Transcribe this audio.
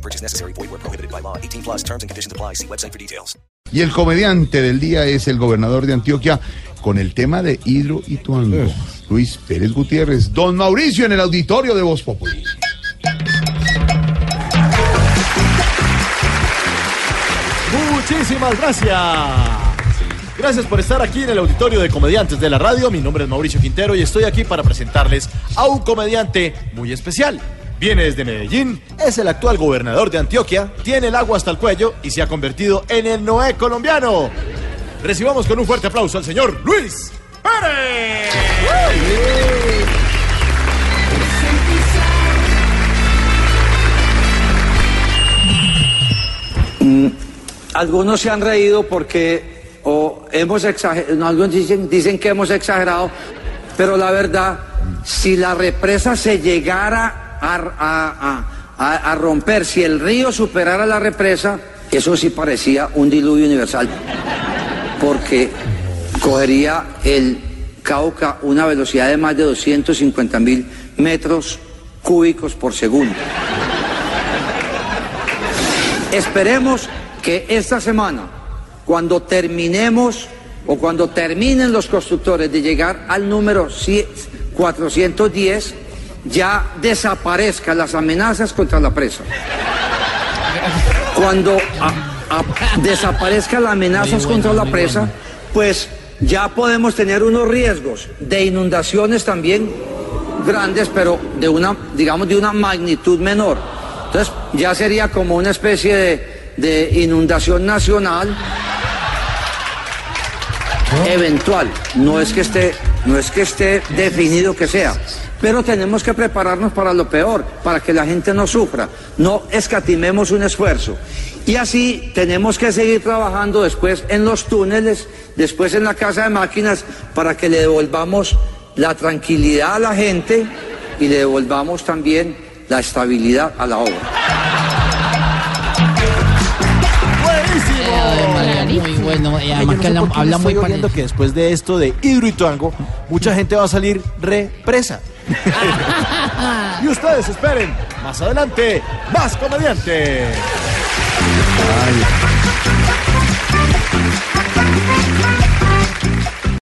No purchase necessary. Void where prohibited by law. 18 plus terms and conditions apply. See website for details. Y el comediante del día es el gobernador de Antioquia con el tema de Hidro y Tuango, Luis Pérez Gutiérrez. Don Mauricio en el auditorio de Voz Populi. Muchísimas gracias. Gracias por estar aquí en el auditorio de comediantes de la radio. Mi nombre es Mauricio Quintero y estoy aquí para presentarles a un comediante muy especial. Viene desde Medellín, es el actual gobernador de Antioquia, tiene el agua hasta el cuello y se ha convertido en el Noé colombiano. Recibamos con un fuerte aplauso al señor Luis Pérez. Algunos se han reído porque o hemos exagerado, algunos dicen, dicen que hemos exagerado, pero la verdad, si la represa se llegara a, romper, si el río superara la represa, eso sí parecía un diluvio universal, porque cogería el Cauca una velocidad de más de 250 mil metros cúbicos por segundo. Esperemos que esta semana, cuando terminemos o cuando terminen los constructores de llegar al número 100 410, ya desaparezcan las amenazas contra la presa. Cuando a- a- desaparezcan las amenazas contra la presa, pues ya podemos tener unos riesgos de inundaciones también grandes, pero de una, digamos, de una magnitud menor. Entonces, ya sería como una especie de, de inundación nacional eventual. No es que esté, no es que esté definido que sea. Pero tenemos que prepararnos para lo peor, para que la gente no sufra. No escatimemos un esfuerzo. Y así tenemos que seguir trabajando después en los túneles, después en la casa de máquinas, para que le devolvamos la tranquilidad a la gente y le devolvamos también la estabilidad a la obra buenísimo. Muy bueno. Además no que habla, muy que después de esto de Hidroituango, mucha gente va a salir represa. y ustedes esperen, más adelante, más comediante. Ay.